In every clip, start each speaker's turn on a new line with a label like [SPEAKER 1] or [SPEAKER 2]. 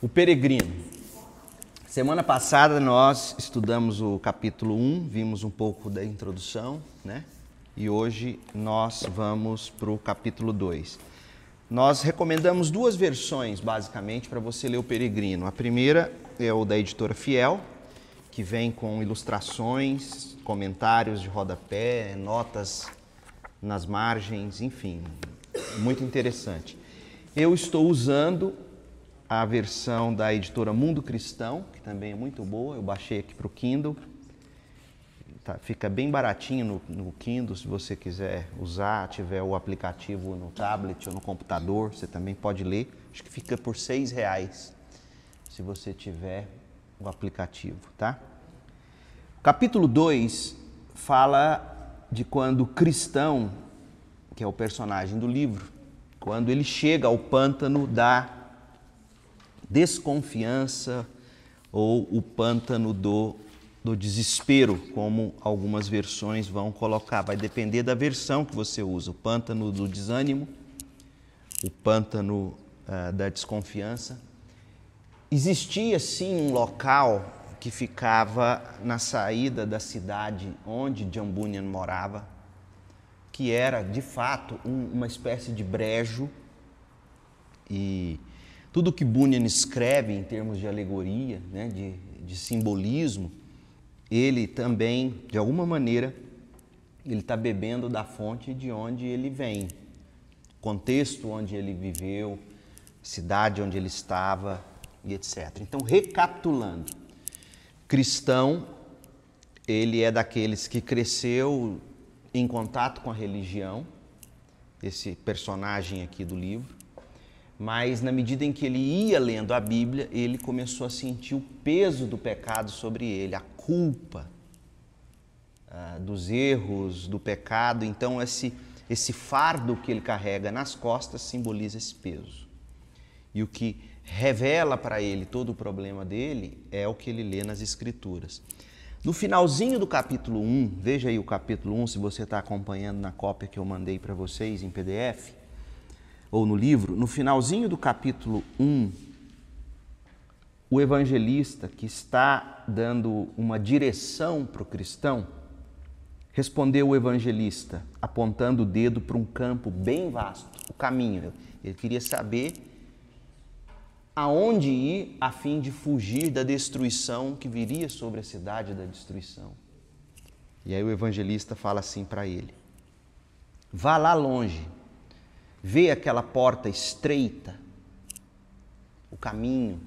[SPEAKER 1] O peregrino. Semana passada nós estudamos o capítulo 1, vimos um pouco da introdução, né? E hoje nós vamos para o capítulo 2. Nós recomendamos duas versões, basicamente, para você ler o Peregrino. A primeira é o da editora Fiel, que vem com ilustrações, comentários de rodapé, notas nas margens, enfim, muito interessante. Eu estou usando a versão da editora Mundo Cristão, que também é muito boa. Eu baixei aqui para o Kindle. Tá, fica bem baratinho no, no, Kindle, se você quiser usar, tiver o aplicativo no tablet ou no computador, você também pode ler. Acho que fica por seis reais, se você tiver o aplicativo, tá? Capítulo 2 fala de quando o cristão, que é o personagem do livro, quando ele chega ao pântano da desconfiança ou o pântano do, do desespero, como algumas versões vão colocar. Vai depender da versão que você usa. O pântano do desânimo, o pântano uh, da desconfiança. Existia sim um local que ficava na saída da cidade onde John Bunyan morava, que era de fato um, uma espécie de brejo e tudo que Bunyan escreve em termos de alegoria, né, de, de simbolismo, ele também, de alguma maneira, ele está bebendo da fonte de onde ele vem, contexto onde ele viveu, cidade onde ele estava e etc. Então, recapitulando, cristão, ele é daqueles que cresceu em contato com a religião, esse personagem aqui do livro, mas na medida em que ele ia lendo a Bíblia, ele começou a sentir o peso do pecado sobre ele, a culpa ah, dos erros, do pecado. Então, esse, esse fardo que ele carrega nas costas simboliza esse peso. E o que revela para ele todo o problema dele é o que ele lê nas Escrituras. No finalzinho do capítulo 1, veja aí o capítulo 1, se você está acompanhando na cópia que eu mandei para vocês em PDF ou no livro, no finalzinho do capítulo 1, o evangelista que está dando uma direção para o cristão, respondeu o evangelista, apontando o dedo para um campo bem vasto, o caminho. Ele queria saber aonde ir a fim de fugir da destruição que viria sobre a cidade da destruição. E aí o evangelista fala assim para ele: Vá lá longe vê aquela porta estreita, o caminho,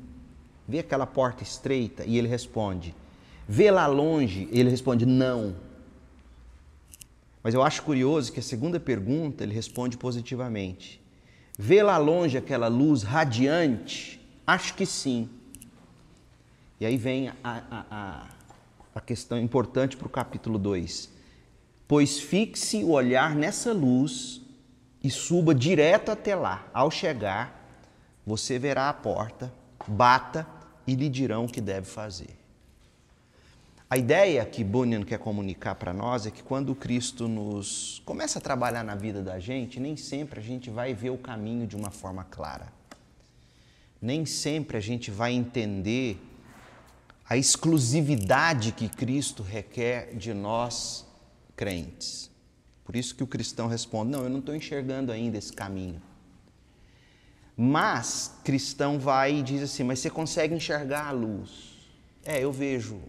[SPEAKER 1] vê aquela porta estreita e ele responde: vê lá longe, ele responde: não. Mas eu acho curioso que a segunda pergunta ele responde positivamente: vê lá longe aquela luz radiante? Acho que sim. E aí vem a, a, a, a questão importante para o capítulo 2. Pois fixe o olhar nessa luz e suba direto até lá. Ao chegar, você verá a porta, bata e lhe dirão o que deve fazer. A ideia que Bunyan quer comunicar para nós é que quando Cristo nos começa a trabalhar na vida da gente, nem sempre a gente vai ver o caminho de uma forma clara. Nem sempre a gente vai entender a exclusividade que Cristo requer de nós crentes. Por isso que o cristão responde: Não, eu não estou enxergando ainda esse caminho. Mas cristão vai e diz assim: Mas você consegue enxergar a luz? É, eu vejo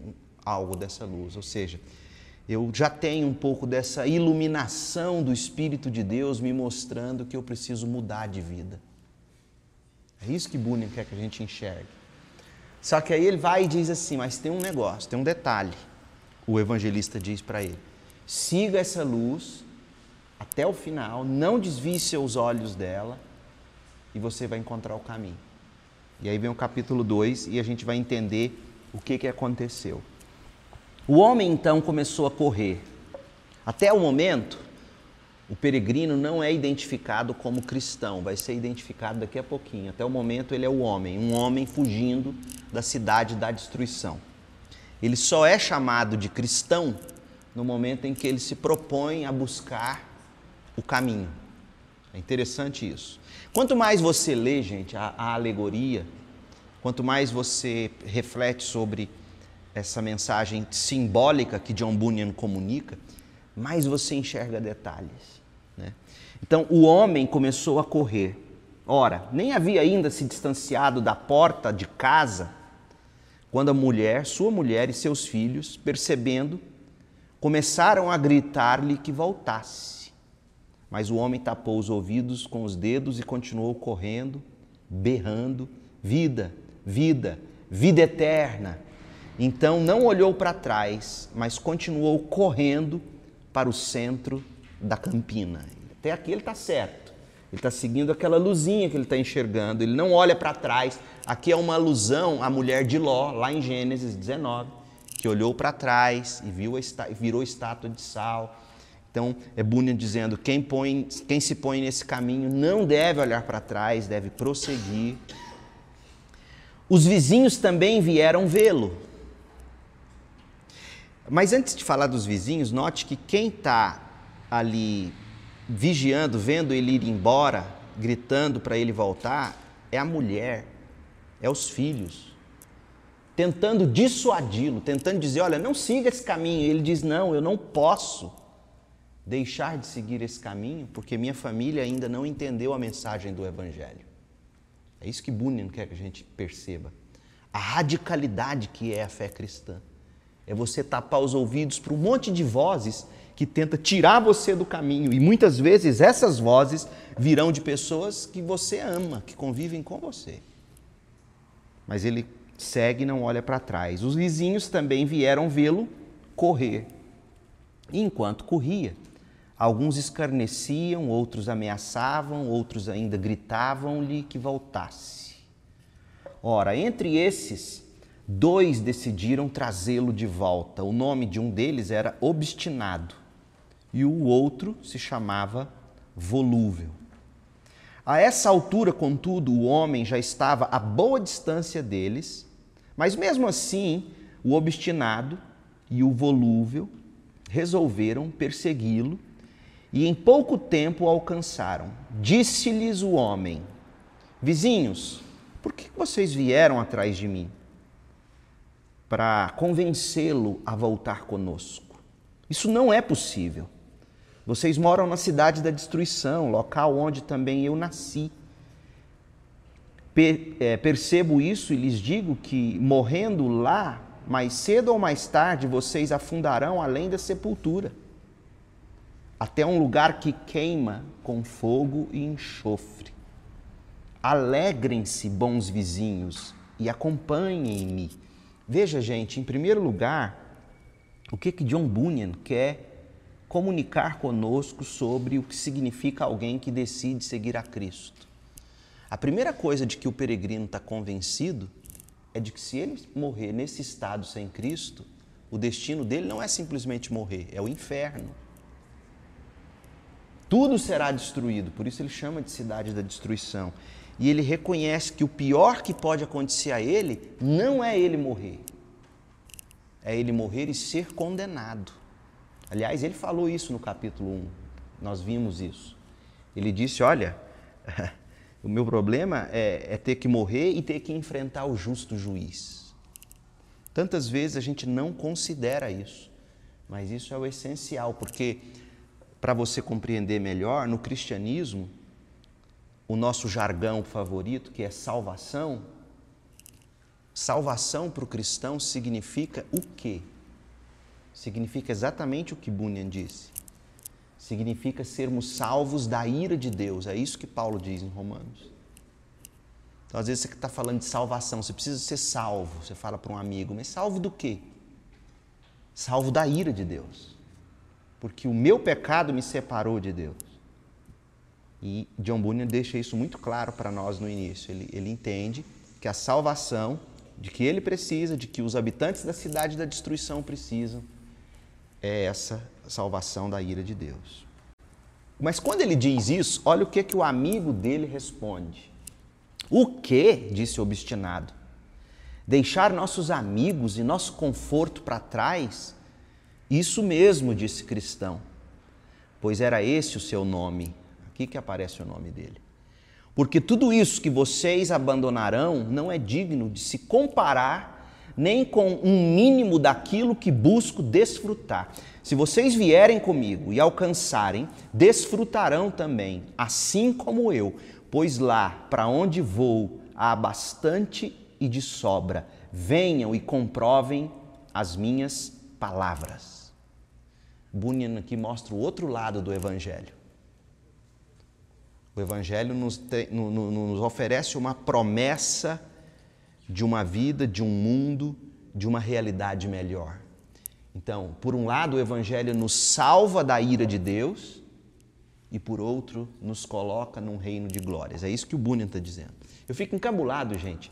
[SPEAKER 1] algo dessa luz. Ou seja, eu já tenho um pouco dessa iluminação do Espírito de Deus me mostrando que eu preciso mudar de vida. É isso que Bunyan quer que a gente enxergue. Só que aí ele vai e diz assim: Mas tem um negócio, tem um detalhe. O evangelista diz para ele: Siga essa luz até o final, não desvie seus olhos dela e você vai encontrar o caminho. E aí vem o capítulo 2 e a gente vai entender o que, que aconteceu. O homem então começou a correr. Até o momento, o peregrino não é identificado como cristão, vai ser identificado daqui a pouquinho. Até o momento, ele é o homem, um homem fugindo da cidade da destruição. Ele só é chamado de cristão no momento em que ele se propõe a buscar o caminho. É interessante isso. Quanto mais você lê, gente, a, a alegoria, Quanto mais você reflete sobre essa mensagem simbólica que John Bunyan comunica, mais você enxerga detalhes. Né? Então o homem começou a correr. Ora, nem havia ainda se distanciado da porta de casa quando a mulher, sua mulher e seus filhos, percebendo, começaram a gritar-lhe que voltasse. Mas o homem tapou os ouvidos com os dedos e continuou correndo, berrando: Vida, vida, vida eterna. Então não olhou para trás, mas continuou correndo para o centro da campina. Até aqui ele está certo. Ele está seguindo aquela luzinha que ele está enxergando. Ele não olha para trás. Aqui é uma alusão à mulher de Ló, lá em Gênesis 19, que olhou para trás e viu a, virou estátua de sal. Então, é Bunyan dizendo: quem, põe, quem se põe nesse caminho não deve olhar para trás, deve prosseguir. Os vizinhos também vieram vê-lo. Mas antes de falar dos vizinhos, note que quem está ali vigiando, vendo ele ir embora, gritando para ele voltar, é a mulher, é os filhos, tentando dissuadi-lo, tentando dizer: olha, não siga esse caminho. Ele diz: não, eu não posso deixar de seguir esse caminho porque minha família ainda não entendeu a mensagem do Evangelho. É isso que Bunyan quer que a gente perceba. A radicalidade que é a fé cristã. É você tapar os ouvidos para um monte de vozes que tenta tirar você do caminho. E muitas vezes essas vozes virão de pessoas que você ama, que convivem com você. Mas ele segue e não olha para trás. Os vizinhos também vieram vê-lo correr. E enquanto corria, alguns escarneciam, outros ameaçavam, outros ainda gritavam-lhe que voltasse. Ora, entre esses dois decidiram trazê-lo de volta. O nome de um deles era Obstinado e o outro se chamava Volúvel. A essa altura, contudo, o homem já estava a boa distância deles, mas mesmo assim, o obstinado e o volúvel resolveram persegui-lo e em pouco tempo alcançaram. Disse-lhes o homem: Vizinhos, por que vocês vieram atrás de mim? para convencê-lo a voltar conosco. Isso não é possível. Vocês moram na cidade da destruição, local onde também eu nasci. Per, é, percebo isso e lhes digo que, morrendo lá, mais cedo ou mais tarde, vocês afundarão além da sepultura, até um lugar que queima com fogo e enxofre. Alegrem-se, bons vizinhos, e acompanhem-me Veja, gente, em primeiro lugar, o que que John Bunyan quer comunicar conosco sobre o que significa alguém que decide seguir a Cristo. A primeira coisa de que o peregrino está convencido é de que se ele morrer nesse estado sem Cristo, o destino dele não é simplesmente morrer, é o inferno. Tudo será destruído, por isso ele chama de cidade da destruição e ele reconhece que o pior que pode acontecer a ele não é ele morrer, é ele morrer e ser condenado. Aliás, ele falou isso no capítulo 1, nós vimos isso. Ele disse: Olha, o meu problema é, é ter que morrer e ter que enfrentar o justo juiz. Tantas vezes a gente não considera isso, mas isso é o essencial, porque para você compreender melhor, no cristianismo, o nosso jargão favorito, que é salvação, salvação para o cristão significa o quê? Significa exatamente o que Bunyan disse. Significa sermos salvos da ira de Deus. É isso que Paulo diz em Romanos. Então, às vezes, você está falando de salvação, você precisa ser salvo. Você fala para um amigo, mas salvo do quê? Salvo da ira de Deus. Porque o meu pecado me separou de Deus. E John Bunyan deixa isso muito claro para nós no início. Ele, ele entende que a salvação de que ele precisa, de que os habitantes da cidade da destruição precisam, é essa salvação da ira de Deus. Mas quando ele diz isso, olha o que, que o amigo dele responde. O que? disse obstinado. Deixar nossos amigos e nosso conforto para trás? Isso mesmo, disse cristão, pois era esse o seu nome, Aqui que aparece o nome dele. Porque tudo isso que vocês abandonarão não é digno de se comparar nem com um mínimo daquilo que busco desfrutar. Se vocês vierem comigo e alcançarem, desfrutarão também, assim como eu, pois lá para onde vou há bastante e de sobra. Venham e comprovem as minhas palavras. Bunyan aqui mostra o outro lado do Evangelho. O Evangelho nos, nos oferece uma promessa de uma vida, de um mundo, de uma realidade melhor. Então, por um lado, o Evangelho nos salva da ira de Deus e, por outro, nos coloca num reino de glórias. É isso que o Bunyan está dizendo. Eu fico encabulado, gente,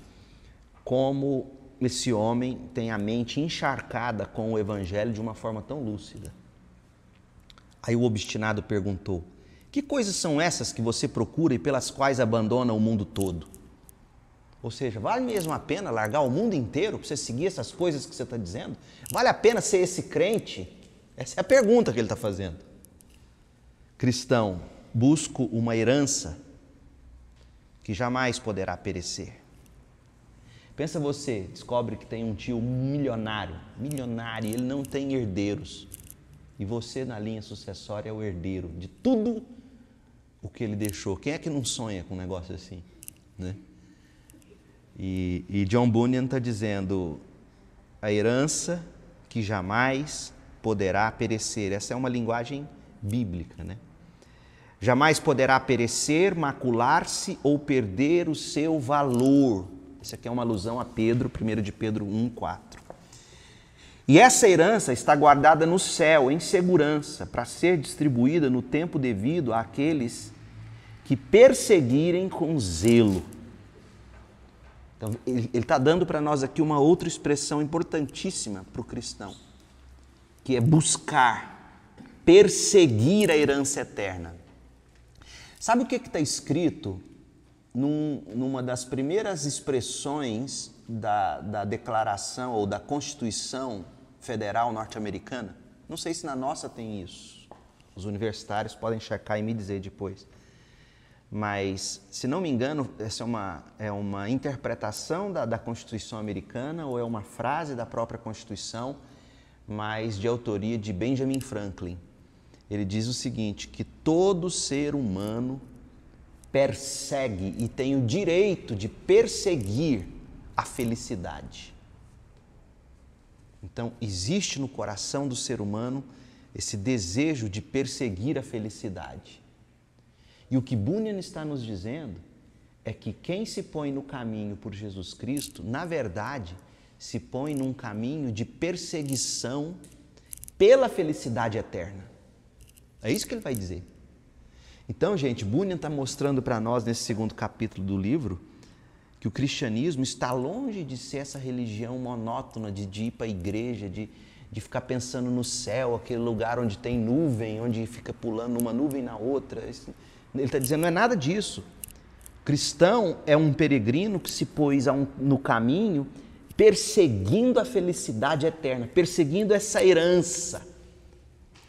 [SPEAKER 1] como esse homem tem a mente encharcada com o Evangelho de uma forma tão lúcida. Aí o obstinado perguntou: Que coisas são essas que você procura e pelas quais abandona o mundo todo? Ou seja, vale mesmo a pena largar o mundo inteiro para você seguir essas coisas que você está dizendo? Vale a pena ser esse crente? Essa é a pergunta que ele está fazendo. Cristão, busco uma herança que jamais poderá perecer. Pensa você, descobre que tem um tio milionário, milionário, ele não tem herdeiros. E você, na linha sucessória, é o herdeiro de tudo o que ele deixou. Quem é que não sonha com um negócio assim? Né? E, e John Bunyan está dizendo a herança que jamais poderá perecer. Essa é uma linguagem bíblica, né? Jamais poderá perecer, macular-se ou perder o seu valor. Isso aqui é uma alusão a Pedro, 1 de Pedro 1, 4. E essa herança está guardada no céu, em segurança, para ser distribuída no tempo devido àqueles que perseguirem com zelo então, ele está dando para nós aqui uma outra expressão importantíssima para o cristão, que é buscar, perseguir a herança eterna. Sabe o que está escrito num, numa das primeiras expressões da, da Declaração ou da Constituição Federal Norte-Americana? Não sei se na nossa tem isso. Os universitários podem checar e me dizer depois mas, se não me engano, essa é uma, é uma interpretação da, da Constituição americana ou é uma frase da própria Constituição, mas de autoria de Benjamin Franklin. Ele diz o seguinte: que todo ser humano persegue e tem o direito de perseguir a felicidade. Então, existe no coração do ser humano esse desejo de perseguir a felicidade. E o que Bunyan está nos dizendo é que quem se põe no caminho por Jesus Cristo, na verdade, se põe num caminho de perseguição pela felicidade eterna. É isso que ele vai dizer. Então, gente, Bunyan está mostrando para nós nesse segundo capítulo do livro que o cristianismo está longe de ser essa religião monótona de, de ir para a igreja, de, de ficar pensando no céu, aquele lugar onde tem nuvem, onde fica pulando uma nuvem na outra. Ele está dizendo, não é nada disso. cristão é um peregrino que se pôs um, no caminho perseguindo a felicidade eterna, perseguindo essa herança.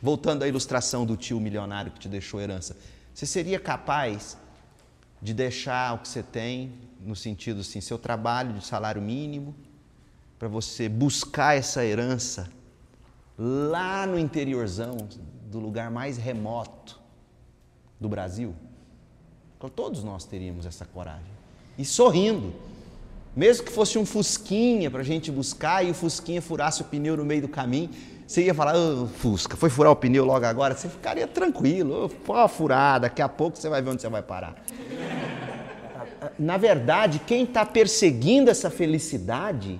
[SPEAKER 1] Voltando à ilustração do tio milionário que te deixou herança. Você seria capaz de deixar o que você tem, no sentido assim, seu trabalho de salário mínimo, para você buscar essa herança lá no interiorzão, do lugar mais remoto, do Brasil? Então, todos nós teríamos essa coragem. E sorrindo. Mesmo que fosse um fusquinha para a gente buscar e o fusquinha furasse o pneu no meio do caminho, você ia falar, oh, Fusca, foi furar o pneu logo agora? Você ficaria tranquilo, oh, uma furada, daqui a pouco você vai ver onde você vai parar. Na verdade, quem está perseguindo essa felicidade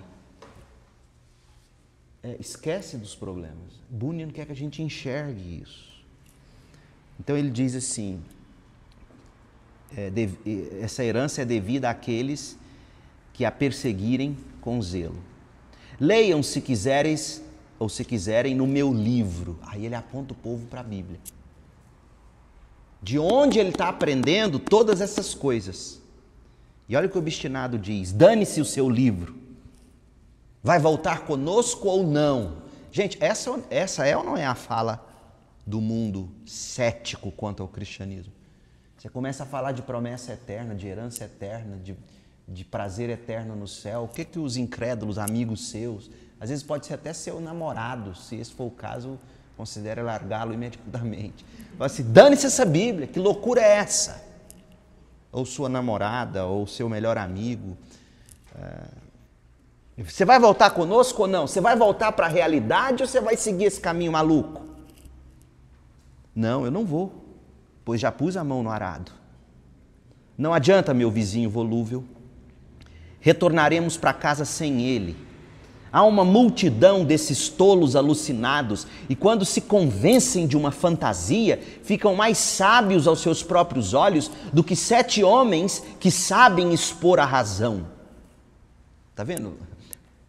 [SPEAKER 1] é, esquece dos problemas. Bunyan quer que a gente enxergue isso. Então ele diz assim: é, essa herança é devida àqueles que a perseguirem com zelo. Leiam se quiseres ou se quiserem no meu livro. Aí ele aponta o povo para a Bíblia. De onde ele está aprendendo todas essas coisas. E olha o que o obstinado diz: dane-se o seu livro. Vai voltar conosco ou não? Gente, essa, essa é ou não é a fala do mundo cético quanto ao cristianismo. Você começa a falar de promessa eterna, de herança eterna, de, de prazer eterno no céu. O que, que os incrédulos, amigos seus, às vezes pode ser até seu namorado, se esse for o caso, considere largá-lo imediatamente. Fala assim: dane-se essa Bíblia, que loucura é essa? Ou sua namorada, ou seu melhor amigo. É... Você vai voltar conosco ou não? Você vai voltar para a realidade ou você vai seguir esse caminho maluco? Não, eu não vou pois já pus a mão no arado. Não adianta, meu vizinho volúvel, retornaremos para casa sem ele. Há uma multidão desses tolos alucinados e, quando se convencem de uma fantasia, ficam mais sábios aos seus próprios olhos do que sete homens que sabem expor a razão. Tá vendo?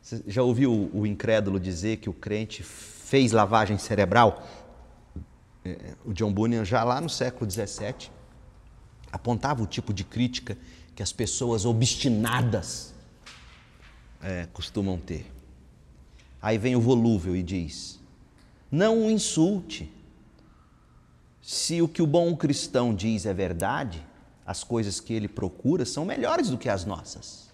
[SPEAKER 1] Você já ouviu o incrédulo dizer que o crente fez lavagem cerebral? É, o John Bunyan, já lá no século XVII, apontava o tipo de crítica que as pessoas obstinadas é, costumam ter. Aí vem o volúvel e diz: não o insulte. Se o que o bom cristão diz é verdade, as coisas que ele procura são melhores do que as nossas.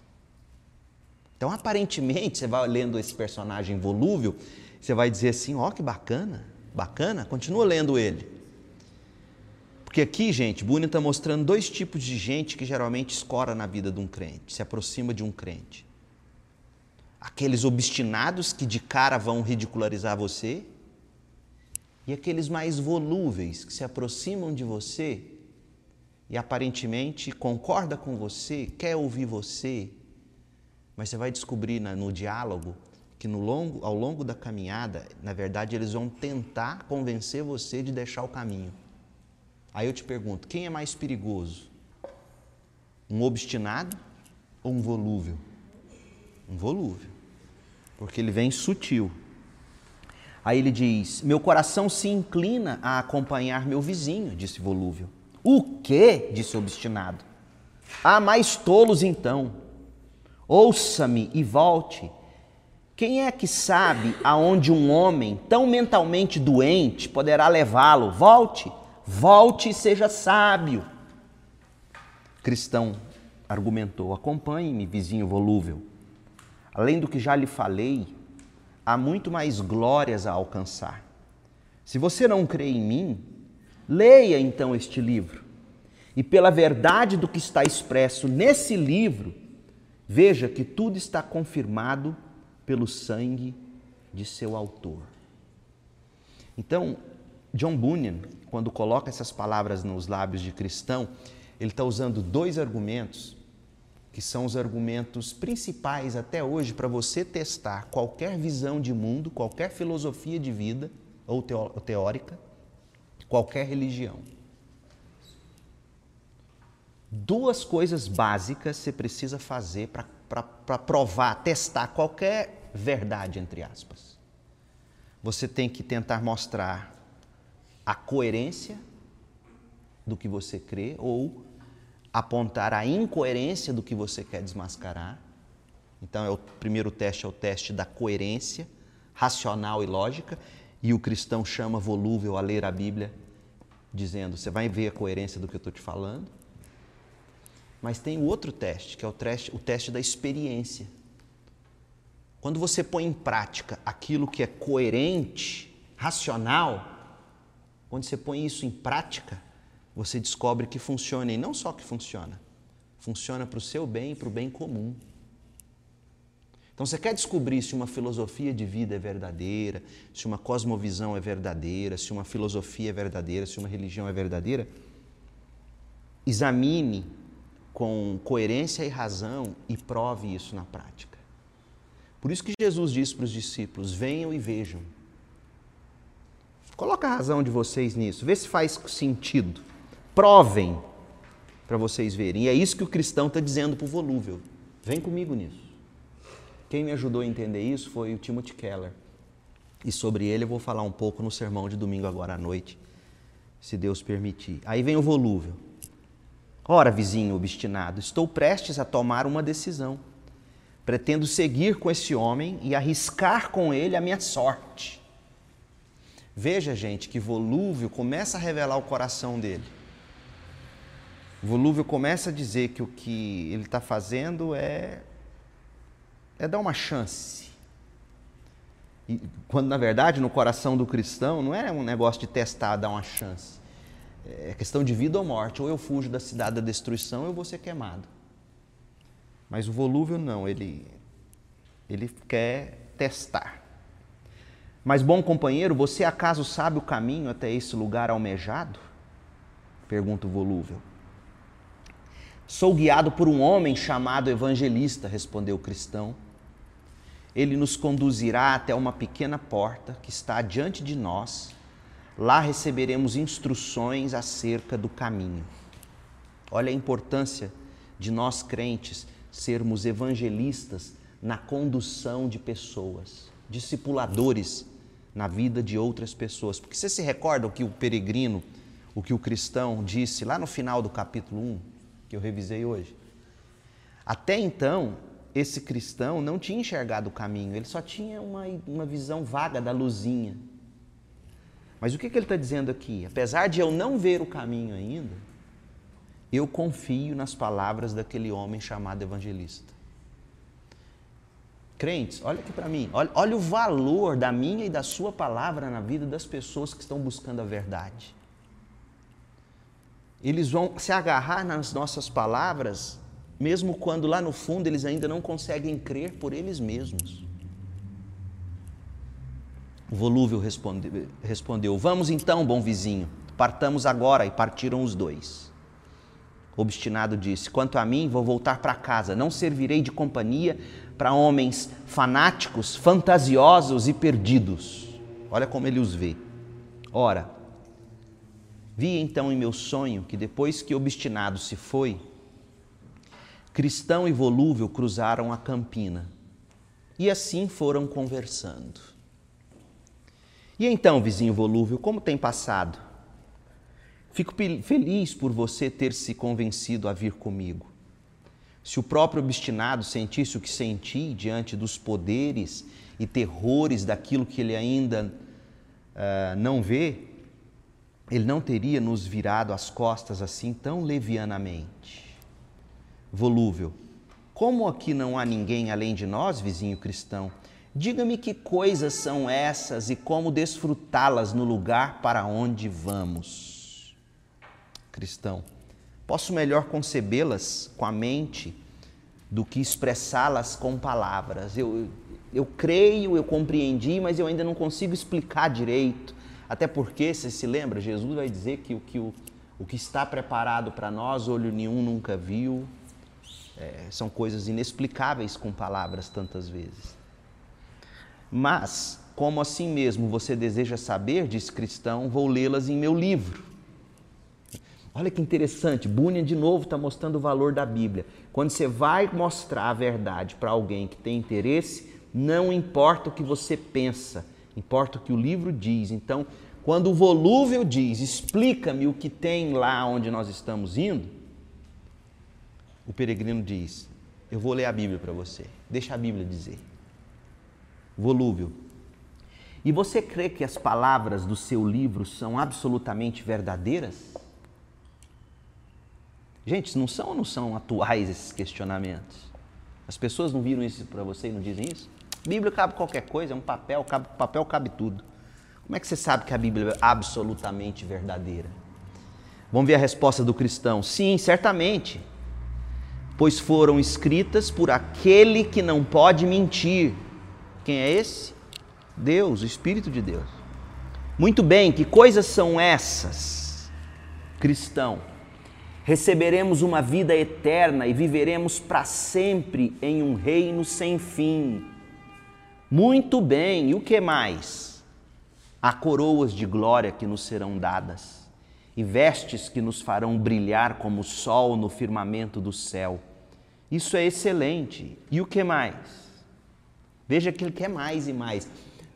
[SPEAKER 1] Então, aparentemente, você vai lendo esse personagem volúvel, você vai dizer assim: ó, oh, que bacana, Bacana? Continua lendo ele. Porque aqui, gente, Bunyan está mostrando dois tipos de gente que geralmente escora na vida de um crente, se aproxima de um crente. Aqueles obstinados que de cara vão ridicularizar você, e aqueles mais volúveis que se aproximam de você e aparentemente concorda com você, quer ouvir você, mas você vai descobrir no diálogo que no longo, ao longo da caminhada, na verdade, eles vão tentar convencer você de deixar o caminho. Aí eu te pergunto: quem é mais perigoso? Um obstinado ou um volúvel? Um volúvel, porque ele vem sutil. Aí ele diz: Meu coração se inclina a acompanhar meu vizinho, disse volúvel. O quê? disse obstinado. Há mais tolos então. Ouça-me e volte quem é que sabe aonde um homem tão mentalmente doente poderá levá-lo? Volte, volte e seja sábio. Cristão argumentou: acompanhe-me, vizinho volúvel. Além do que já lhe falei, há muito mais glórias a alcançar. Se você não crê em mim, leia então este livro. E pela verdade do que está expresso nesse livro, veja que tudo está confirmado pelo sangue de seu autor. Então, John Bunyan, quando coloca essas palavras nos lábios de cristão, ele está usando dois argumentos que são os argumentos principais até hoje para você testar qualquer visão de mundo, qualquer filosofia de vida ou teórica, qualquer religião. Duas coisas básicas você precisa fazer para provar, testar qualquer verdade, entre aspas. Você tem que tentar mostrar a coerência do que você crê ou apontar a incoerência do que você quer desmascarar. Então, é o primeiro teste é o teste da coerência racional e lógica, e o cristão chama volúvel a ler a Bíblia, dizendo: você vai ver a coerência do que eu estou te falando. Mas tem o outro teste, que é o teste, o teste da experiência. Quando você põe em prática aquilo que é coerente, racional, quando você põe isso em prática, você descobre que funciona e não só que funciona, funciona para o seu bem e para o bem comum. Então, você quer descobrir se uma filosofia de vida é verdadeira, se uma cosmovisão é verdadeira, se uma filosofia é verdadeira, se uma religião é verdadeira? Examine com coerência e razão e prove isso na prática. Por isso que Jesus disse para os discípulos: venham e vejam. Coloca a razão de vocês nisso, vê se faz sentido. Provem para vocês verem. E é isso que o cristão está dizendo para o volúvel. Vem comigo nisso. Quem me ajudou a entender isso foi o Timothy Keller. E sobre ele eu vou falar um pouco no sermão de domingo agora à noite, se Deus permitir. Aí vem o volúvel. Ora, vizinho obstinado, estou prestes a tomar uma decisão. Pretendo seguir com esse homem e arriscar com ele a minha sorte. Veja, gente, que volúvel começa a revelar o coração dele. Volúvel começa a dizer que o que ele está fazendo é, é dar uma chance. E, quando na verdade no coração do cristão não é um negócio de testar, dar uma chance. É questão de vida ou morte. Ou eu fujo da cidade da destruição ou eu vou ser queimado. Mas o volúvel não, ele, ele quer testar. Mas, bom companheiro, você acaso sabe o caminho até esse lugar almejado? Pergunta o volúvel. Sou guiado por um homem chamado evangelista, respondeu o cristão. Ele nos conduzirá até uma pequena porta que está diante de nós. Lá receberemos instruções acerca do caminho. Olha a importância de nós crentes sermos evangelistas na condução de pessoas, discipuladores na vida de outras pessoas. Porque você se recorda o que o peregrino, o que o cristão disse lá no final do capítulo 1, que eu revisei hoje? Até então, esse cristão não tinha enxergado o caminho, ele só tinha uma, uma visão vaga da luzinha. Mas o que, que ele está dizendo aqui? Apesar de eu não ver o caminho ainda, eu confio nas palavras daquele homem chamado evangelista. Crentes, olha aqui para mim, olha, olha, o valor da minha e da sua palavra na vida das pessoas que estão buscando a verdade. Eles vão se agarrar nas nossas palavras, mesmo quando lá no fundo eles ainda não conseguem crer por eles mesmos. O volúvel responde, respondeu: Vamos então, bom vizinho, partamos agora. E partiram os dois. Obstinado disse: Quanto a mim, vou voltar para casa, não servirei de companhia para homens fanáticos, fantasiosos e perdidos. Olha como ele os vê. Ora, vi então em meu sonho que depois que obstinado se foi, cristão e volúvel cruzaram a campina e assim foram conversando. E então, vizinho volúvel, como tem passado? Fico feliz por você ter se convencido a vir comigo. Se o próprio obstinado sentisse o que senti diante dos poderes e terrores daquilo que ele ainda uh, não vê, ele não teria nos virado as costas assim tão levianamente. Volúvel. Como aqui não há ninguém além de nós, vizinho cristão, diga-me que coisas são essas e como desfrutá-las no lugar para onde vamos. Cristão. Posso melhor concebê-las com a mente do que expressá-las com palavras. Eu, eu creio, eu compreendi, mas eu ainda não consigo explicar direito. Até porque, você se lembra, Jesus vai dizer que o que, o, o que está preparado para nós, olho nenhum nunca viu. É, são coisas inexplicáveis com palavras tantas vezes. Mas, como assim mesmo você deseja saber, diz cristão, vou lê-las em meu livro. Olha que interessante, Bunyan de novo está mostrando o valor da Bíblia. Quando você vai mostrar a verdade para alguém que tem interesse, não importa o que você pensa, importa o que o livro diz. Então, quando o volúvel diz, explica-me o que tem lá onde nós estamos indo, o peregrino diz, eu vou ler a Bíblia para você, deixa a Bíblia dizer. Volúvel. E você crê que as palavras do seu livro são absolutamente verdadeiras? Gente, não são ou não são atuais esses questionamentos? As pessoas não viram isso para você e não dizem isso? Bíblia cabe qualquer coisa, é um papel, cabe, papel cabe tudo. Como é que você sabe que a Bíblia é absolutamente verdadeira? Vamos ver a resposta do cristão. Sim, certamente. Pois foram escritas por aquele que não pode mentir. Quem é esse? Deus, o Espírito de Deus. Muito bem, que coisas são essas, cristão? receberemos uma vida eterna e viveremos para sempre em um reino sem fim. Muito bem, e o que mais? Há coroas de glória que nos serão dadas e vestes que nos farão brilhar como o sol no firmamento do céu. Isso é excelente. E o que mais? Veja que ele quer mais e mais.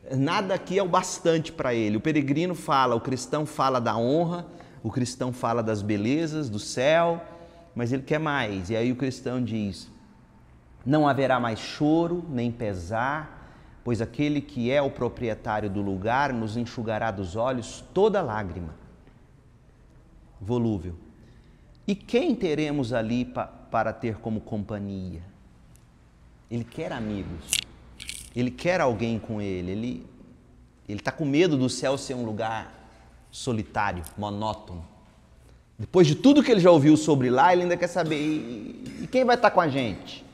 [SPEAKER 1] Nada aqui é o bastante para ele. O peregrino fala, o cristão fala da honra, o cristão fala das belezas do céu, mas ele quer mais. E aí o cristão diz: Não haverá mais choro, nem pesar, pois aquele que é o proprietário do lugar nos enxugará dos olhos toda lágrima. Volúvel. E quem teremos ali pa, para ter como companhia? Ele quer amigos. Ele quer alguém com ele. Ele ele está com medo do céu ser um lugar solitário, monótono. Depois de tudo que ele já ouviu sobre lá, ele ainda quer saber: e, e quem vai estar tá com a gente?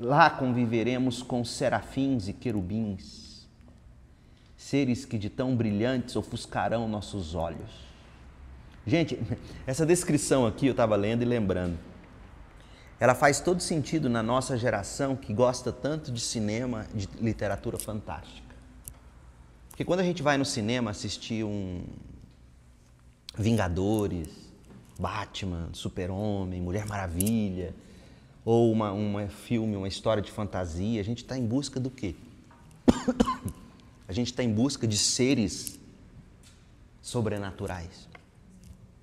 [SPEAKER 1] Lá conviveremos com serafins e querubins, seres que de tão brilhantes ofuscarão nossos olhos. Gente, essa descrição aqui eu estava lendo e lembrando. Ela faz todo sentido na nossa geração que gosta tanto de cinema, de literatura fantástica. Porque quando a gente vai no cinema assistir um Vingadores, Batman, Super-Homem, Mulher Maravilha, ou uma, um filme, uma história de fantasia, a gente está em busca do quê? a gente está em busca de seres sobrenaturais.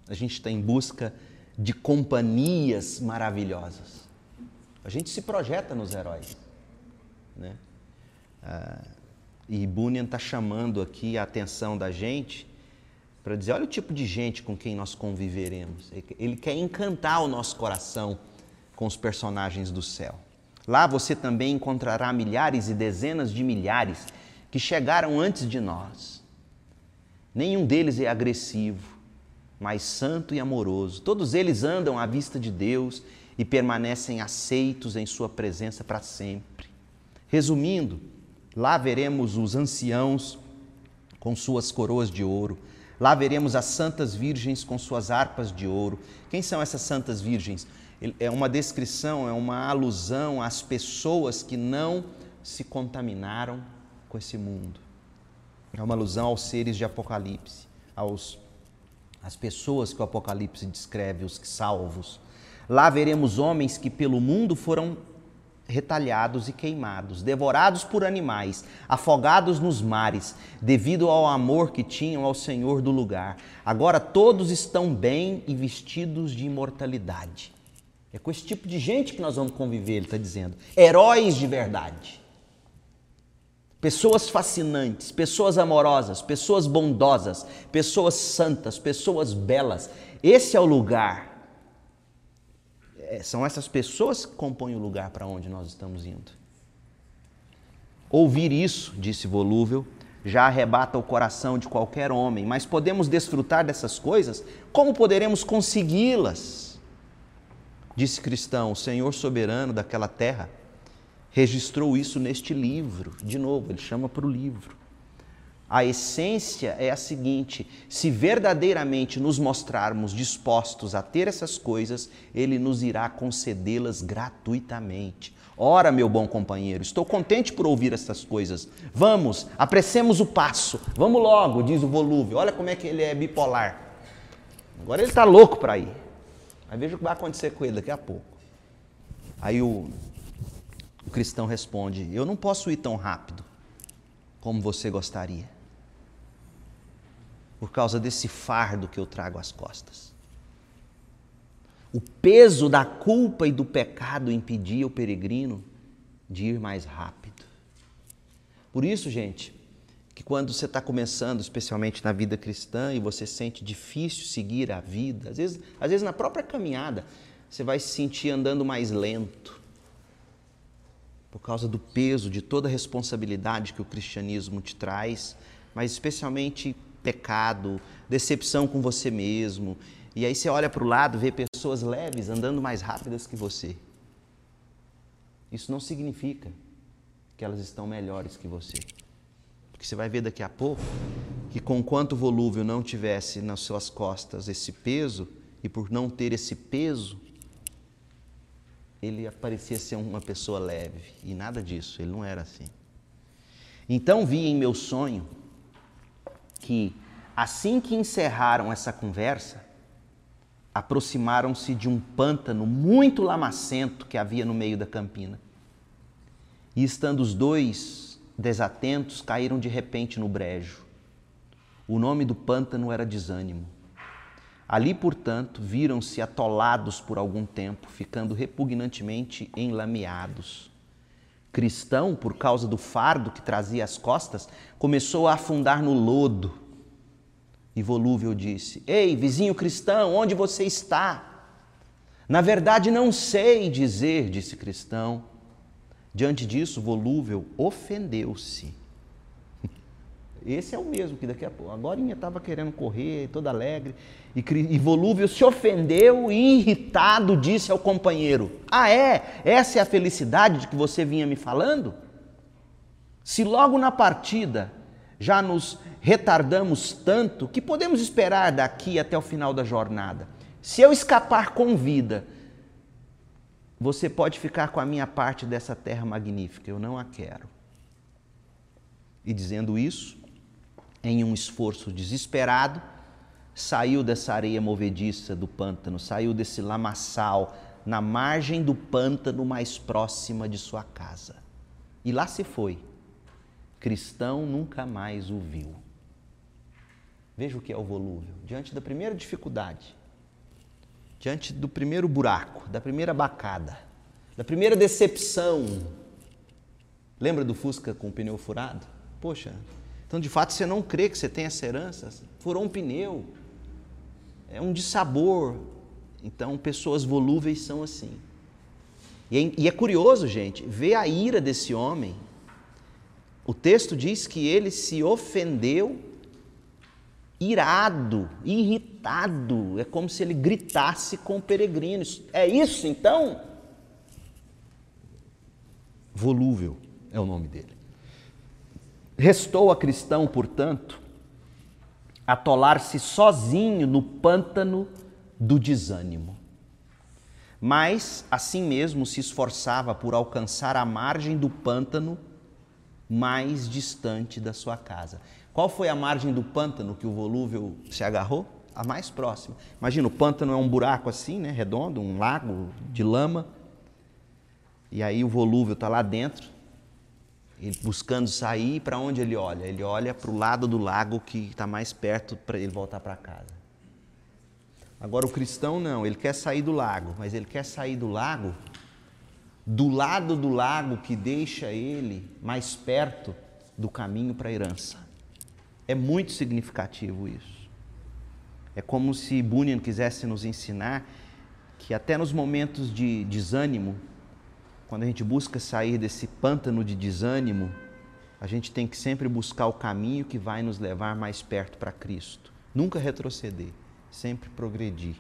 [SPEAKER 1] A gente está em busca de companhias maravilhosas. A gente se projeta nos heróis. Né? Ah, e Bunyan está chamando aqui a atenção da gente para dizer: olha o tipo de gente com quem nós conviveremos. Ele quer encantar o nosso coração com os personagens do céu. Lá você também encontrará milhares e dezenas de milhares que chegaram antes de nós. Nenhum deles é agressivo, mas santo e amoroso. Todos eles andam à vista de Deus e permanecem aceitos em Sua presença para sempre. Resumindo, lá veremos os anciãos com suas coroas de ouro. Lá veremos as santas virgens com suas harpas de ouro. Quem são essas santas virgens? É uma descrição, é uma alusão às pessoas que não se contaminaram com esse mundo. É uma alusão aos seres de Apocalipse, aos as pessoas que o Apocalipse descreve, os salvos. Lá veremos homens que pelo mundo foram retalhados e queimados, devorados por animais, afogados nos mares, devido ao amor que tinham ao Senhor do lugar. Agora todos estão bem e vestidos de imortalidade. É com esse tipo de gente que nós vamos conviver, ele está dizendo. Heróis de verdade pessoas fascinantes, pessoas amorosas, pessoas bondosas, pessoas santas, pessoas belas. Esse é o lugar. É, são essas pessoas que compõem o lugar para onde nós estamos indo. Ouvir isso, disse Volúvel, já arrebata o coração de qualquer homem, mas podemos desfrutar dessas coisas? Como poderemos consegui-las? Disse Cristão, o Senhor soberano daquela terra registrou isso neste livro. De novo, ele chama para o livro. A essência é a seguinte: se verdadeiramente nos mostrarmos dispostos a ter essas coisas, Ele nos irá concedê-las gratuitamente. Ora, meu bom companheiro, estou contente por ouvir essas coisas. Vamos, apressemos o passo. Vamos logo, diz o volúvel. Olha como é que ele é bipolar. Agora ele está louco para ir. Aí veja o que vai acontecer com ele daqui a pouco. Aí o o cristão responde: Eu não posso ir tão rápido como você gostaria, por causa desse fardo que eu trago às costas. O peso da culpa e do pecado impedia o peregrino de ir mais rápido. Por isso, gente, que quando você está começando, especialmente na vida cristã, e você sente difícil seguir a vida, às vezes, às vezes na própria caminhada, você vai se sentir andando mais lento por causa do peso de toda a responsabilidade que o cristianismo te traz, mas especialmente pecado, decepção com você mesmo. E aí você olha para o lado, vê pessoas leves andando mais rápidas que você. Isso não significa que elas estão melhores que você. Porque você vai ver daqui a pouco que, com quanto volúvel não tivesse nas suas costas esse peso, e por não ter esse peso, ele parecia ser uma pessoa leve e nada disso, ele não era assim. Então vi em meu sonho que assim que encerraram essa conversa, aproximaram-se de um pântano muito lamacento que havia no meio da campina. E estando os dois desatentos, caíram de repente no brejo. O nome do pântano era Desânimo. Ali, portanto, viram-se atolados por algum tempo, ficando repugnantemente enlameados. Cristão, por causa do fardo que trazia às costas, começou a afundar no lodo. E volúvel disse: Ei, vizinho cristão, onde você está? Na verdade, não sei dizer, disse cristão. Diante disso, volúvel ofendeu-se. Esse é o mesmo que daqui a pouco. Agora estava querendo correr, toda alegre. E, e volúvel se ofendeu e irritado disse ao companheiro: Ah, é? Essa é a felicidade de que você vinha me falando? Se logo na partida já nos retardamos tanto, que podemos esperar daqui até o final da jornada? Se eu escapar com vida, você pode ficar com a minha parte dessa terra magnífica, eu não a quero. E dizendo isso, em um esforço desesperado, saiu dessa areia movediça do pântano, saiu desse lamaçal, na margem do pântano mais próxima de sua casa. E lá se foi. Cristão nunca mais o viu. Veja o que é o volúvel. Diante da primeira dificuldade, diante do primeiro buraco, da primeira bacada, da primeira decepção. Lembra do Fusca com o pneu furado? Poxa, então de fato você não crê que você tem essa herança? Furou um pneu, é um dissabor. Então pessoas volúveis são assim. E é, e é curioso, gente, ver a ira desse homem. O texto diz que ele se ofendeu irado, irritado. É como se ele gritasse com peregrinos. É isso então? Volúvel é o nome dele. Restou a cristão, portanto, atolar-se sozinho no pântano do desânimo. Mas, assim mesmo, se esforçava por alcançar a margem do pântano mais distante da sua casa. Qual foi a margem do pântano que o volúvel se agarrou? A mais próxima. Imagina, o pântano é um buraco assim, né, redondo, um lago de lama. E aí o volúvel está lá dentro, ele buscando sair, para onde ele olha? Ele olha para o lado do lago que está mais perto para ele voltar para casa. Agora o cristão não, ele quer sair do lago, mas ele quer sair do lago do lado do lago que deixa ele mais perto do caminho para a herança. É muito significativo isso. É como se Bunyan quisesse nos ensinar que até nos momentos de desânimo, quando a gente busca sair desse pântano de desânimo, a gente tem que sempre buscar o caminho que vai nos levar mais perto para Cristo. Nunca retroceder, sempre progredir.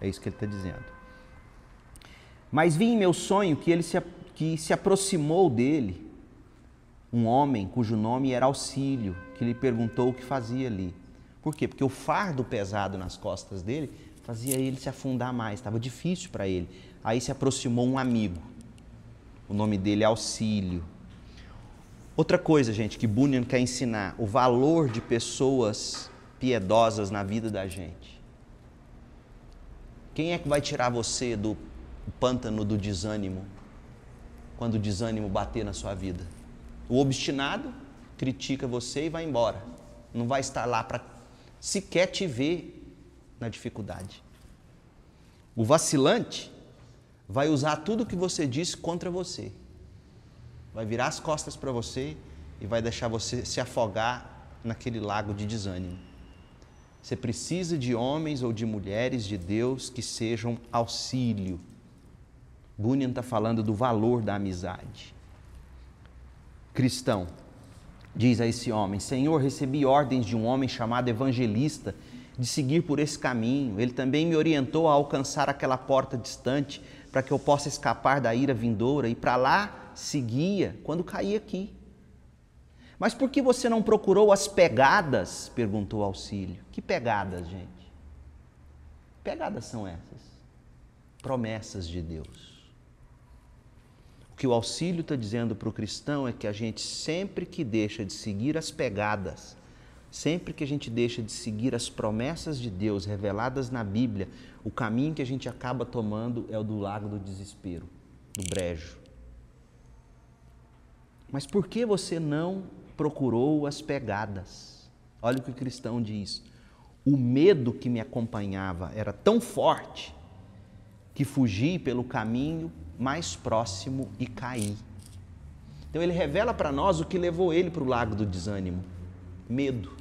[SPEAKER 1] É isso que ele está dizendo. Mas vi em meu sonho que ele se, que se aproximou dele um homem cujo nome era Auxílio, que lhe perguntou o que fazia ali. Por quê? Porque o fardo pesado nas costas dele fazia ele se afundar mais, estava difícil para ele. Aí se aproximou um amigo. O nome dele é Auxílio. Outra coisa, gente, que Bunyan quer ensinar, o valor de pessoas piedosas na vida da gente. Quem é que vai tirar você do pântano do desânimo quando o desânimo bater na sua vida? O obstinado critica você e vai embora. Não vai estar lá para sequer te ver na dificuldade. O vacilante vai usar tudo que você disse contra você. Vai virar as costas para você e vai deixar você se afogar naquele lago de desânimo. Você precisa de homens ou de mulheres de Deus que sejam auxílio. Bunyan está falando do valor da amizade cristão. Diz a esse homem: Senhor, recebi ordens de um homem chamado evangelista de seguir por esse caminho. Ele também me orientou a alcançar aquela porta distante para que eu possa escapar da ira vindoura e para lá seguia quando caí aqui. Mas por que você não procurou as pegadas? perguntou Auxílio. Que pegadas, gente? Pegadas são essas? Promessas de Deus. O que o auxílio está dizendo para o cristão é que a gente sempre que deixa de seguir as pegadas, sempre que a gente deixa de seguir as promessas de Deus reveladas na Bíblia, o caminho que a gente acaba tomando é o do lago do desespero, do brejo. Mas por que você não procurou as pegadas? Olha o que o cristão diz. O medo que me acompanhava era tão forte que fugi pelo caminho mais próximo e caí. Então ele revela para nós o que levou ele para o lago do desânimo: medo.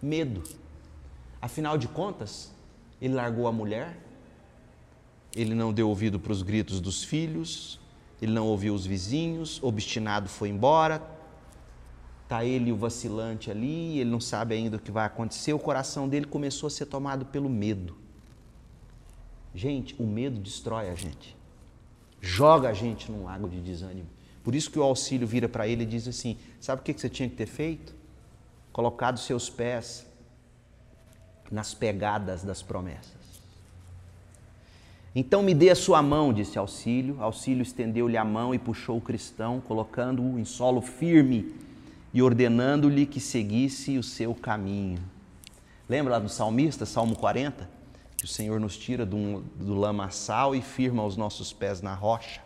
[SPEAKER 1] Medo. Afinal de contas, ele largou a mulher, ele não deu ouvido para os gritos dos filhos, ele não ouviu os vizinhos, obstinado foi embora. Está ele o vacilante ali, ele não sabe ainda o que vai acontecer. O coração dele começou a ser tomado pelo medo. Gente, o medo destrói a gente. Joga a gente num lago de desânimo. Por isso que o auxílio vira para ele e diz assim: Sabe o que você tinha que ter feito? Colocado seus pés nas pegadas das promessas. Então me dê a sua mão, disse Auxílio. Auxílio estendeu-lhe a mão e puxou o cristão, colocando-o em solo firme e ordenando-lhe que seguisse o seu caminho. Lembra lá do salmista, Salmo 40? Que o Senhor nos tira do, do lamaçal e firma os nossos pés na rocha.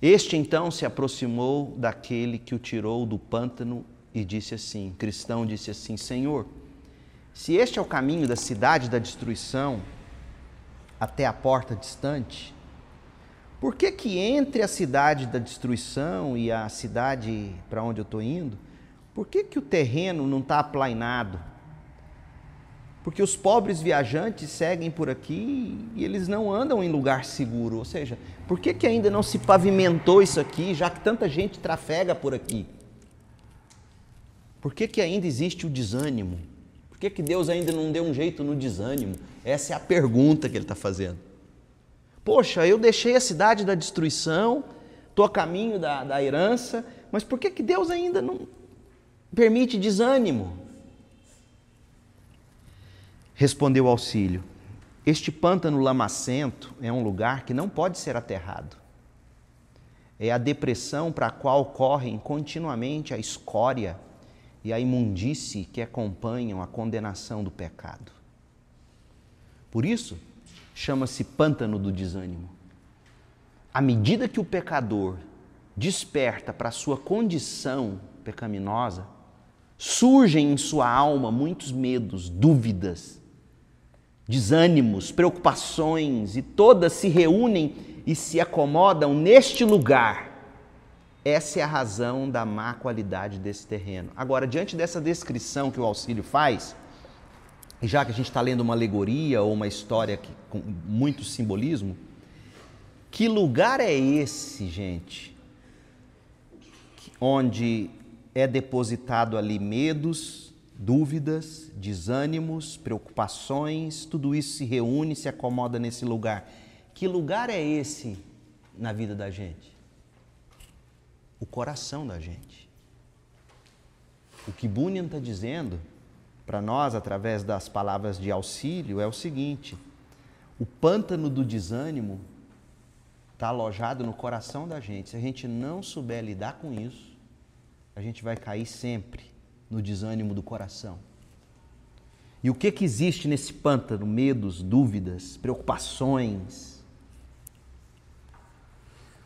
[SPEAKER 1] Este então se aproximou daquele que o tirou do pântano e disse assim: Cristão disse assim: Senhor, se este é o caminho da cidade da destruição, até a porta distante? Por que que entre a cidade da destruição e a cidade para onde eu estou indo, por que que o terreno não está aplainado? Porque os pobres viajantes seguem por aqui e eles não andam em lugar seguro. Ou seja, por que, que ainda não se pavimentou isso aqui, já que tanta gente trafega por aqui? Por que, que ainda existe o desânimo? que, que Deus ainda não deu um jeito no desânimo? Essa é a pergunta que ele está fazendo. Poxa, eu deixei a cidade da destruição, estou a caminho da, da herança, mas por que, que Deus ainda não permite desânimo? Respondeu Auxílio: Este pântano lamacento é um lugar que não pode ser aterrado. É a depressão para a qual correm continuamente a escória e a imundície que acompanham a condenação do pecado. Por isso, chama-se pântano do desânimo. À medida que o pecador desperta para a sua condição pecaminosa, surgem em sua alma muitos medos, dúvidas, desânimos, preocupações, e todas se reúnem e se acomodam neste lugar essa é a razão da má qualidade desse terreno. Agora, diante dessa descrição que o auxílio faz, já que a gente está lendo uma alegoria ou uma história que, com muito simbolismo, que lugar é esse, gente, onde é depositado ali medos, dúvidas, desânimos, preocupações, tudo isso se reúne, se acomoda nesse lugar. Que lugar é esse na vida da gente? o coração da gente. O que Bunyan está dizendo para nós, através das palavras de auxílio, é o seguinte: o pântano do desânimo está alojado no coração da gente. Se a gente não souber lidar com isso, a gente vai cair sempre no desânimo do coração. E o que, que existe nesse pântano? Medos, dúvidas, preocupações,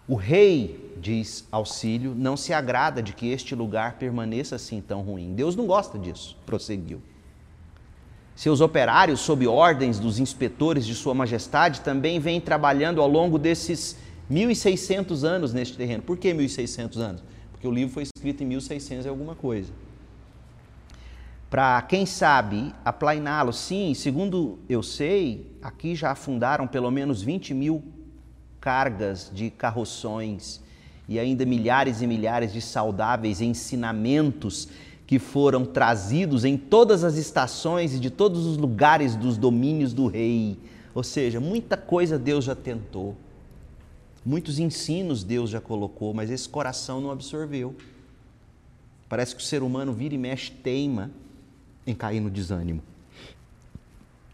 [SPEAKER 1] o rei, diz Auxílio, não se agrada de que este lugar permaneça assim tão ruim. Deus não gosta disso, prosseguiu. Seus operários, sob ordens dos inspetores de Sua Majestade, também vêm trabalhando ao longo desses 1.600 anos neste terreno. Por que 1.600 anos? Porque o livro foi escrito em 1.600 e alguma coisa. Para, quem sabe, aplainá-lo. Sim, segundo eu sei, aqui já afundaram pelo menos 20 mil cargas de carroções e ainda milhares e milhares de saudáveis ensinamentos que foram trazidos em todas as estações e de todos os lugares dos domínios do rei. Ou seja, muita coisa Deus já tentou, muitos ensinos Deus já colocou, mas esse coração não absorveu. Parece que o ser humano vira e mexe, teima em cair no desânimo.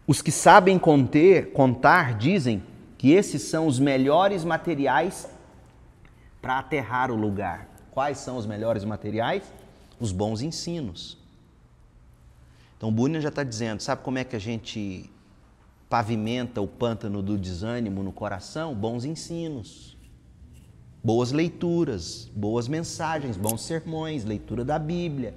[SPEAKER 1] Os que sabem conter, contar dizem que esses são os melhores materiais para aterrar o lugar. Quais são os melhores materiais? Os bons ensinos. Então, Bunyan já está dizendo: sabe como é que a gente pavimenta o pântano do desânimo no coração? Bons ensinos, boas leituras, boas mensagens, bons sermões, leitura da Bíblia.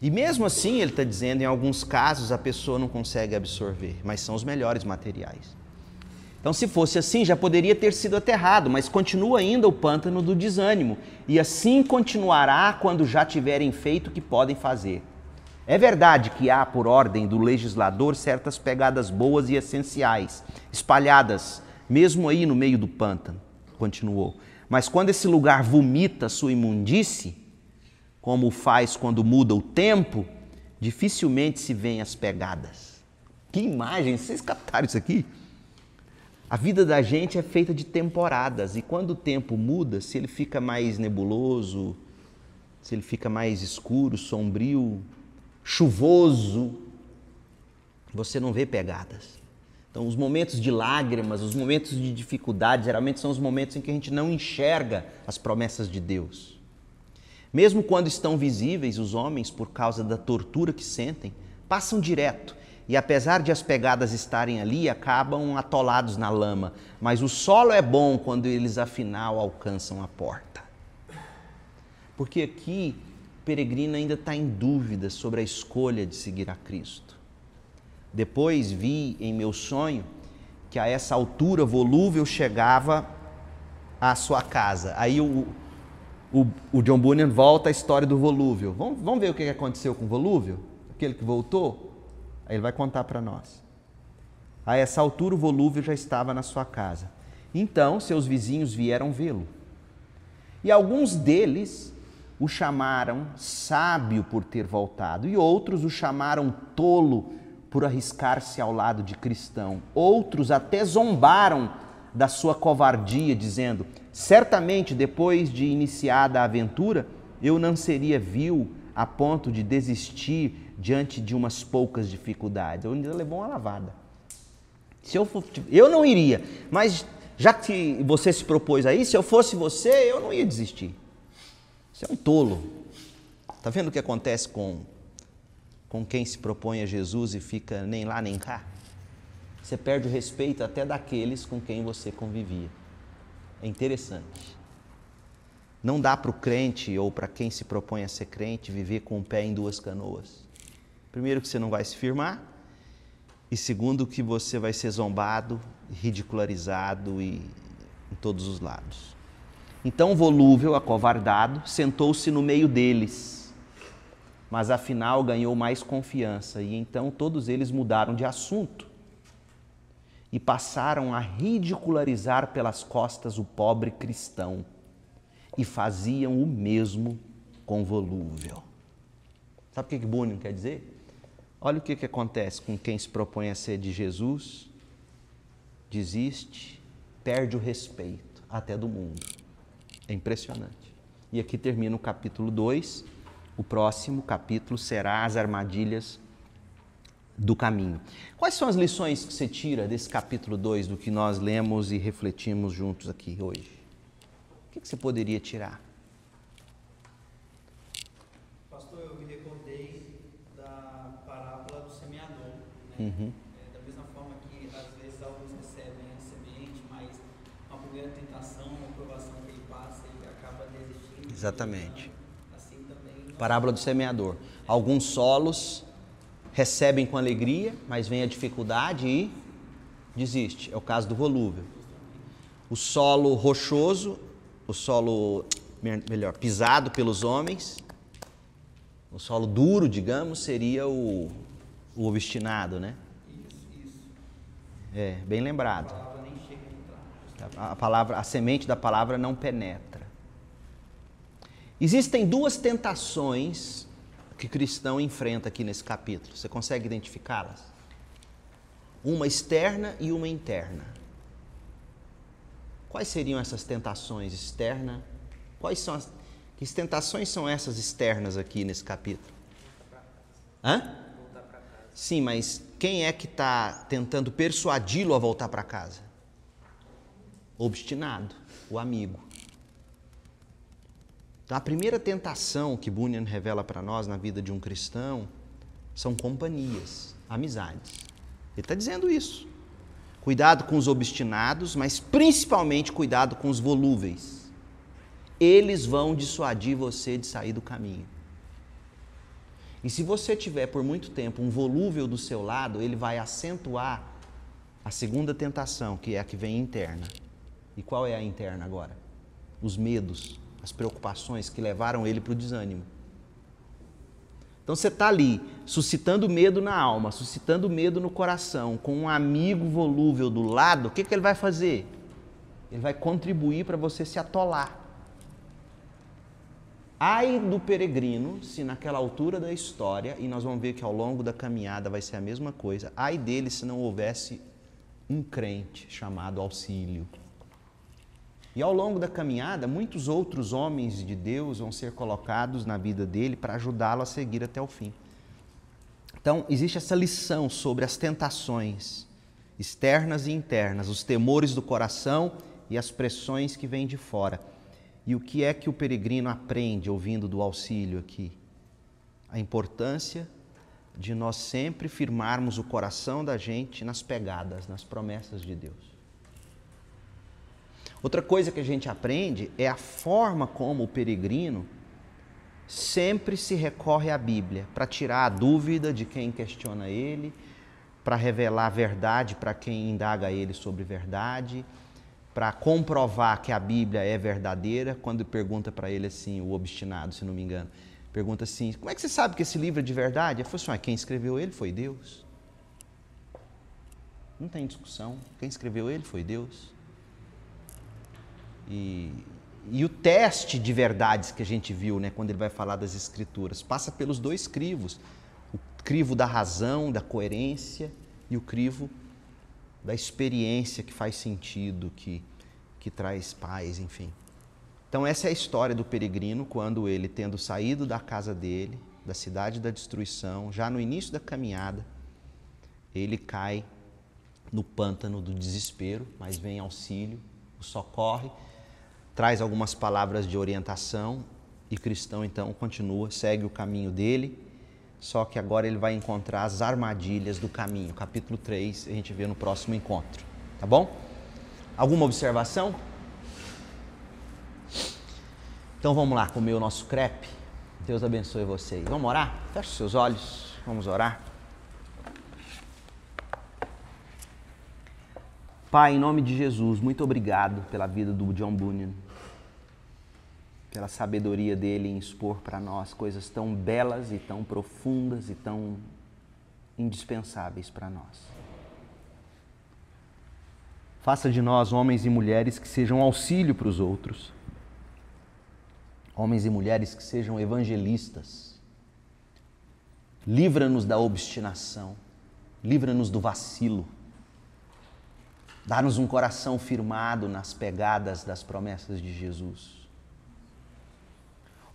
[SPEAKER 1] E mesmo assim, ele está dizendo, em alguns casos a pessoa não consegue absorver, mas são os melhores materiais. Então, se fosse assim, já poderia ter sido aterrado, mas continua ainda o pântano do desânimo, e assim continuará quando já tiverem feito o que podem fazer. É verdade que há, por ordem do legislador, certas pegadas boas e essenciais, espalhadas, mesmo aí no meio do pântano, continuou. Mas quando esse lugar vomita sua imundície, como faz quando muda o tempo, dificilmente se vêem as pegadas. Que imagem! Vocês captaram isso aqui? A vida da gente é feita de temporadas e quando o tempo muda, se ele fica mais nebuloso, se ele fica mais escuro, sombrio, chuvoso, você não vê pegadas. Então, os momentos de lágrimas, os momentos de dificuldade, geralmente são os momentos em que a gente não enxerga as promessas de Deus. Mesmo quando estão visíveis, os homens, por causa da tortura que sentem, passam direto e apesar de as pegadas estarem ali, acabam atolados na lama. Mas o solo é bom quando eles afinal alcançam a porta. Porque aqui o peregrino ainda está em dúvida sobre a escolha de seguir a Cristo. Depois vi em meu sonho que a essa altura volúvel chegava à sua casa. Aí o, o, o John Bunyan volta à história do volúvel. Vamos, vamos ver o que aconteceu com o volúvel? Aquele que voltou? Aí ele vai contar para nós. A essa altura o volúvel já estava na sua casa. Então seus vizinhos vieram vê-lo. E alguns deles o chamaram sábio por ter voltado, e outros o chamaram tolo por arriscar-se ao lado de cristão. Outros até zombaram da sua covardia, dizendo: Certamente depois de iniciada a aventura, eu não seria vil a ponto de desistir diante de umas poucas dificuldades. Eu ainda levou uma lavada. Se eu, for, eu não iria, mas já que você se propôs aí, se eu fosse você, eu não ia desistir. Você é um tolo. Está vendo o que acontece com, com quem se propõe a Jesus e fica nem lá nem cá? Você perde o respeito até daqueles com quem você convivia. É interessante. Não dá para o crente ou para quem se propõe a ser crente viver com o pé em duas canoas. Primeiro, que você não vai se firmar, e segundo, que você vai ser zombado, ridicularizado e em todos os lados. Então, volúvel, acovardado, sentou-se no meio deles, mas afinal ganhou mais confiança, e então todos eles mudaram de assunto e passaram a ridicularizar pelas costas o pobre cristão e faziam o mesmo com volúvel. Sabe o que, que Bunyan quer dizer? Olha o que, que acontece com quem se propõe a ser de Jesus, desiste, perde o respeito até do mundo. É impressionante. E aqui termina o capítulo 2. O próximo capítulo será as armadilhas do caminho. Quais são as lições que você tira desse capítulo 2 do que nós lemos e refletimos juntos aqui hoje? O que você poderia tirar?
[SPEAKER 2] Uhum. É, da mesma forma que às vezes alguns recebem a semente, mas uma primeira tentação, uma provação que ele passa, ele acaba desistindo.
[SPEAKER 1] Exatamente. Assim também. Parábola do semeador. Alguns solos recebem com alegria, mas vem a dificuldade e desiste. É o caso do volúvel. O solo rochoso, o solo melhor, pisado pelos homens, o solo duro, digamos, seria o o obstinado, né? Isso, isso. É, bem lembrado. A palavra nem chega a, a palavra, a semente da palavra não penetra. Existem duas tentações que cristão enfrenta aqui nesse capítulo. Você consegue identificá-las? Uma externa e uma interna. Quais seriam essas tentações externa? Quais são as que tentações são essas externas aqui nesse capítulo? Hã? Sim, mas quem é que está tentando persuadi-lo a voltar para casa? Obstinado, o amigo. Então, a primeira tentação que Bunyan revela para nós na vida de um cristão são companhias, amizades. Ele está dizendo isso. Cuidado com os obstinados, mas principalmente cuidado com os volúveis. Eles vão dissuadir você de sair do caminho. E se você tiver por muito tempo um volúvel do seu lado, ele vai acentuar a segunda tentação, que é a que vem interna. E qual é a interna agora? Os medos, as preocupações que levaram ele para o desânimo. Então você está ali, suscitando medo na alma, suscitando medo no coração, com um amigo volúvel do lado, o que, que ele vai fazer? Ele vai contribuir para você se atolar. Ai do peregrino, se naquela altura da história, e nós vamos ver que ao longo da caminhada vai ser a mesma coisa, ai dele se não houvesse um crente chamado auxílio. E ao longo da caminhada, muitos outros homens de Deus vão ser colocados na vida dele para ajudá-lo a seguir até o fim. Então, existe essa lição sobre as tentações externas e internas, os temores do coração e as pressões que vêm de fora. E o que é que o peregrino aprende ouvindo do auxílio aqui? A importância de nós sempre firmarmos o coração da gente nas pegadas, nas promessas de Deus. Outra coisa que a gente aprende é a forma como o peregrino sempre se recorre à Bíblia para tirar a dúvida de quem questiona ele, para revelar a verdade para quem indaga ele sobre verdade, para comprovar que a Bíblia é verdadeira, quando pergunta para ele assim, o obstinado, se não me engano, pergunta assim: como é que você sabe que esse livro é de verdade? Ele falou assim: ah, quem escreveu ele foi Deus. Não tem discussão. Quem escreveu ele foi Deus. E, e o teste de verdades que a gente viu, né, quando ele vai falar das Escrituras, passa pelos dois crivos: o crivo da razão, da coerência, e o crivo da experiência que faz sentido, que, que traz paz, enfim. Então, essa é a história do peregrino quando ele, tendo saído da casa dele, da cidade da destruição, já no início da caminhada, ele cai no pântano do desespero, mas vem auxílio, o socorre, traz algumas palavras de orientação e cristão então continua, segue o caminho dele só que agora ele vai encontrar as armadilhas do caminho. Capítulo 3, a gente vê no próximo encontro. Tá bom? Alguma observação? Então vamos lá comer o nosso crepe. Deus abençoe vocês. Vamos orar? Feche seus olhos. Vamos orar. Pai, em nome de Jesus, muito obrigado pela vida do John Bunyan pela sabedoria dele em expor para nós coisas tão belas e tão profundas e tão indispensáveis para nós. Faça de nós homens e mulheres que sejam auxílio para os outros, homens e mulheres que sejam evangelistas. Livra-nos da obstinação, livra-nos do vacilo. Dá-nos um coração firmado nas pegadas das promessas de Jesus.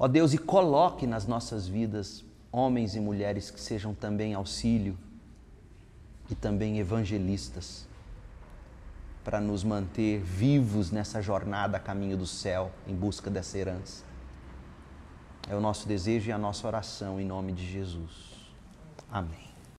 [SPEAKER 1] Ó Deus, e coloque nas nossas vidas homens e mulheres que sejam também auxílio e também evangelistas, para nos manter vivos nessa jornada a caminho do céu, em busca dessa herança. É o nosso desejo e a nossa oração em nome de Jesus. Amém.